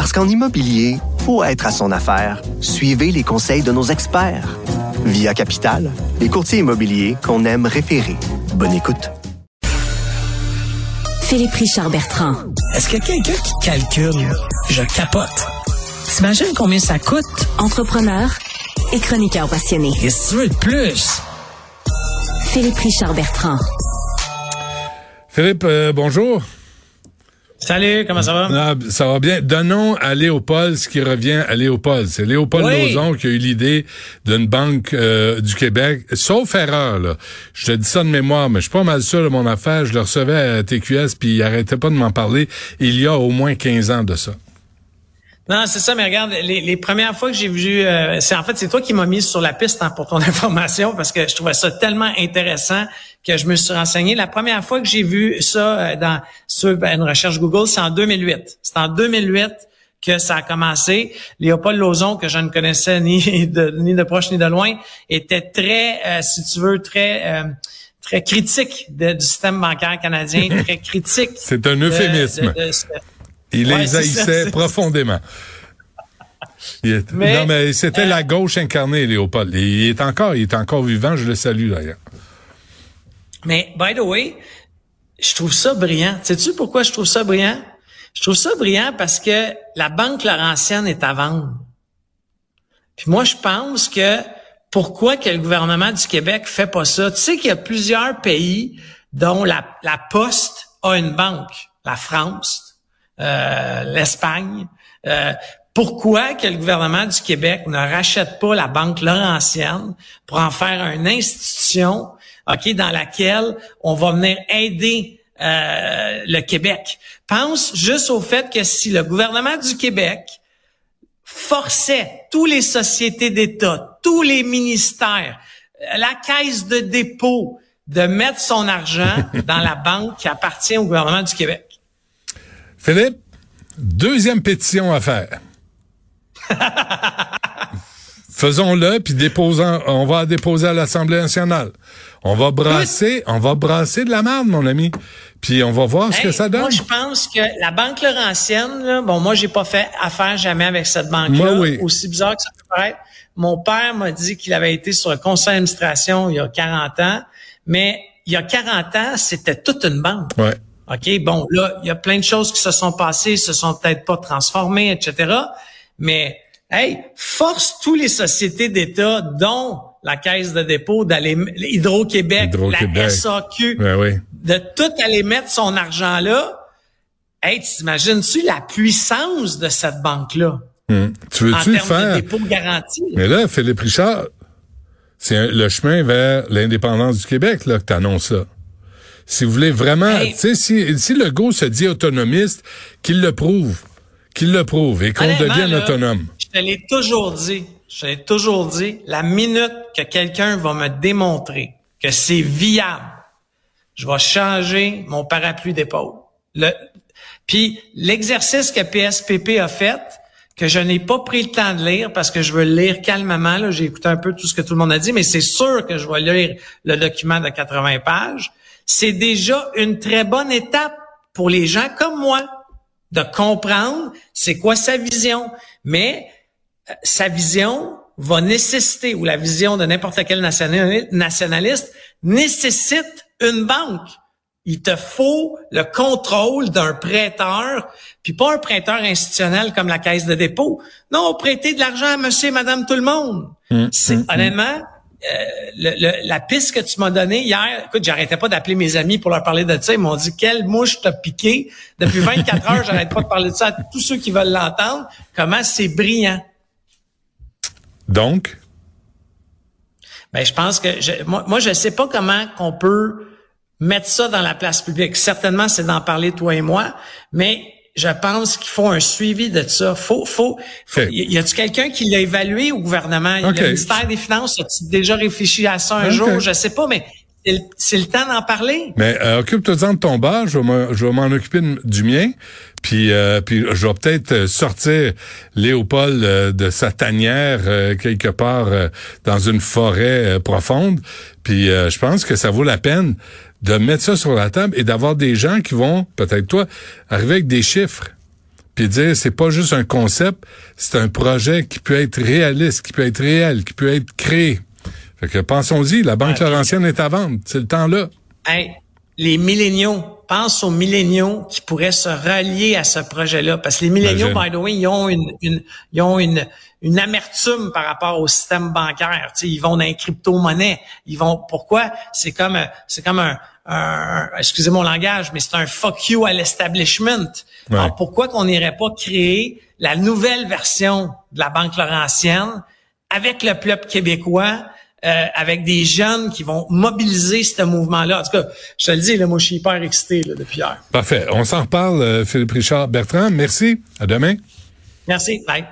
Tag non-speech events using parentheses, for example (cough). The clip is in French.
Parce qu'en immobilier, faut être à son affaire. Suivez les conseils de nos experts. Via Capital, les courtiers immobiliers qu'on aime référer. Bonne écoute. Philippe Richard Bertrand. Est-ce qu'il y a quelqu'un qui calcule? Je capote. T'imagines combien ça coûte? Entrepreneur et chroniqueur passionné. Qu'est-ce que tu veux de plus? Philippe Richard Bertrand. Philippe, euh, bonjour. Salut, comment ça va? Ah, ça va bien. Donnons à Léopold ce qui revient à Léopold. C'est Léopold Oui. Lozon qui a eu l'idée d'une banque euh, du Québec. Sauf erreur, là. Je te dis ça de mémoire, mais je suis pas mal sûr de mon affaire. Je le recevais à TQS, puis il arrêtait pas de m'en parler. Il y a au moins 15 ans de ça. Non, c'est ça, mais regarde, les, les premières fois que j'ai vu, euh, c'est en fait c'est toi qui m'as mis sur la piste hein, pour ton (laughs) information parce que je trouvais ça tellement intéressant que je me suis renseigné. La première fois que j'ai vu ça euh, dans sur ben, une recherche Google, c'est en 2008. C'est en 2008 que ça a commencé. Léopold Lozon, que je ne connaissais ni (laughs) de, ni de proche ni de loin, était très, euh, si tu veux, très euh, très critique de- du système bancaire canadien, (laughs) très critique. C'est un euphémisme. de- de ce- Il Ouais, les ça, haïssait profondément. Il est- Mais, non, mais c'était euh, la gauche incarnée, Léopold. Il est encore, il est encore vivant. Je le salue, d'ailleurs. Mais, by the way, je trouve ça brillant. Sais-tu pourquoi je trouve ça brillant? Je trouve ça brillant parce que la Banque Laurentienne est à vendre. Puis moi, je pense que pourquoi que le gouvernement du Québec fait pas ça? Tu sais qu'il y a plusieurs pays dont la, la Poste a une banque. La France, euh, l'Espagne. Euh, pourquoi que le gouvernement du Québec ne rachète pas la Banque Laurentienne pour en faire une institution, ok, dans laquelle on va venir aider euh, le Québec? Pense juste au fait que si le gouvernement du Québec forçait tous les sociétés d'État, tous les ministères, la caisse de dépôt de mettre son argent (laughs) dans la banque qui appartient au gouvernement du Québec. Philippe, deuxième pétition à faire. (laughs) Faisons-le, puis déposons, on va la déposer à l'Assemblée nationale. On va brasser, on va brasser de la merde, mon ami. Puis on va voir ce que ça donne. Moi, je pense que la Banque Laurentienne, là, bon, moi, j'ai pas fait affaire jamais avec cette banque-là. Oui. Aussi bizarre que ça peut paraître. Mon père m'a dit qu'il avait été sur le conseil d'administration il y a 40 ans, mais il y a 40 ans, c'était toute une banque. Ouais. OK, bon, là, il y a plein de choses qui se sont passées, se sont peut-être pas transformées, etc. Mais, hey, force tous les sociétés d'État, dont la Caisse de dépôt, d'aller, Hydro-Québec, Hydro-Québec. la SAQ, Ouais, de tout aller mettre son argent là. Hey, t'imagines-tu la puissance de cette banque-là? Hum. Tu veux-tu termes de faire? dépôt garanti. Mais là, Philippe Richard, c'est le chemin vers l'indépendance du Québec, là, que t'annonces là. Si vous voulez vraiment, Hey. tu sais, si, si le go se dit autonomiste, qu'il le prouve. Qu'il le prouve et qu'on devienne là, autonome. Je te l'ai toujours dit. Je te l'ai toujours dit. La minute que quelqu'un va me démontrer que c'est viable, je vais changer mon parapluie d'épaule. Le, puis l'exercice que PSPP a fait, que je n'ai pas pris le temps de lire parce que je veux le lire calmement. Là, j'ai écouté un peu tout ce que tout le monde a dit, mais c'est sûr que je vais lire le document de 80 pages. C'est déjà une très bonne étape pour les gens comme moi de comprendre c'est quoi sa vision. Mais euh, sa vision va nécessiter, ou la vision de n'importe quel nationali- nationaliste, nécessite une banque. Il te faut le contrôle d'un prêteur, puis pas un prêteur institutionnel comme la Caisse de dépôt. Non, prêter de l'argent à monsieur et madame tout le monde. C'est honnêtement, euh, le- le- la piste que tu m'as donnée hier, écoute, j'arrêtais pas d'appeler mes amis pour leur parler de ça. Ils m'ont dit quelle mouche t'a piqué? Depuis 24 heures, j'arrête pas de parler de ça à tous ceux qui veulent l'entendre. Comment c'est brillant? Donc, Ben, je pense que je, moi, moi, je sais pas comment qu'on peut mettre ça dans la place publique. Certainement, c'est d'en parler toi et moi, mais je pense qu'il faut un suivi de ça. Faut, faut, faut y a-tu quelqu'un qui l'a évalué au gouvernement? Le ministère des Finances a-t-il déjà réfléchi à ça un jour? Je sais pas, mais c'est le temps d'en parler. Mais euh, occupe-toi de ton bar, je vais m'en occuper du mien. Puis, euh, puis je vais peut-être sortir Léopold euh, de sa tanière quelque part dans une forêt profonde. Puis je pense que ça vaut la peine de mettre ça sur la table et d'avoir des gens qui vont, peut-être toi, arriver avec des chiffres. Puis dire, c'est pas juste un concept, c'est un projet qui peut être réaliste, qui peut être réel, qui peut être créé. Fait que pensons-y, la Banque Laurentienne est à vendre. C'est le temps là. Hey, les milléniaux, pense aux milléniaux qui pourraient se rallier à ce projet-là. Parce que les milléniaux, by the way, ils ont une, une, ils ont une, une amertume par rapport au système bancaire. sais, ils vont dans les crypto-monnaies. Ils vont. Pourquoi? C'est comme c'est comme un, un excusez mon langage, mais c'est un fuck you à l'establishment. Alors pourquoi qu'on n'irait pas créer la nouvelle version de la Banque Laurentienne avec le peuple québécois? Euh, avec des jeunes qui vont mobiliser ce mouvement-là. En tout cas, je te le dis, là, moi, je suis hyper excité là, depuis hier. Parfait. On s'en reparle, euh, Philippe Richard Bertrand. Merci. À demain. Merci. Bye.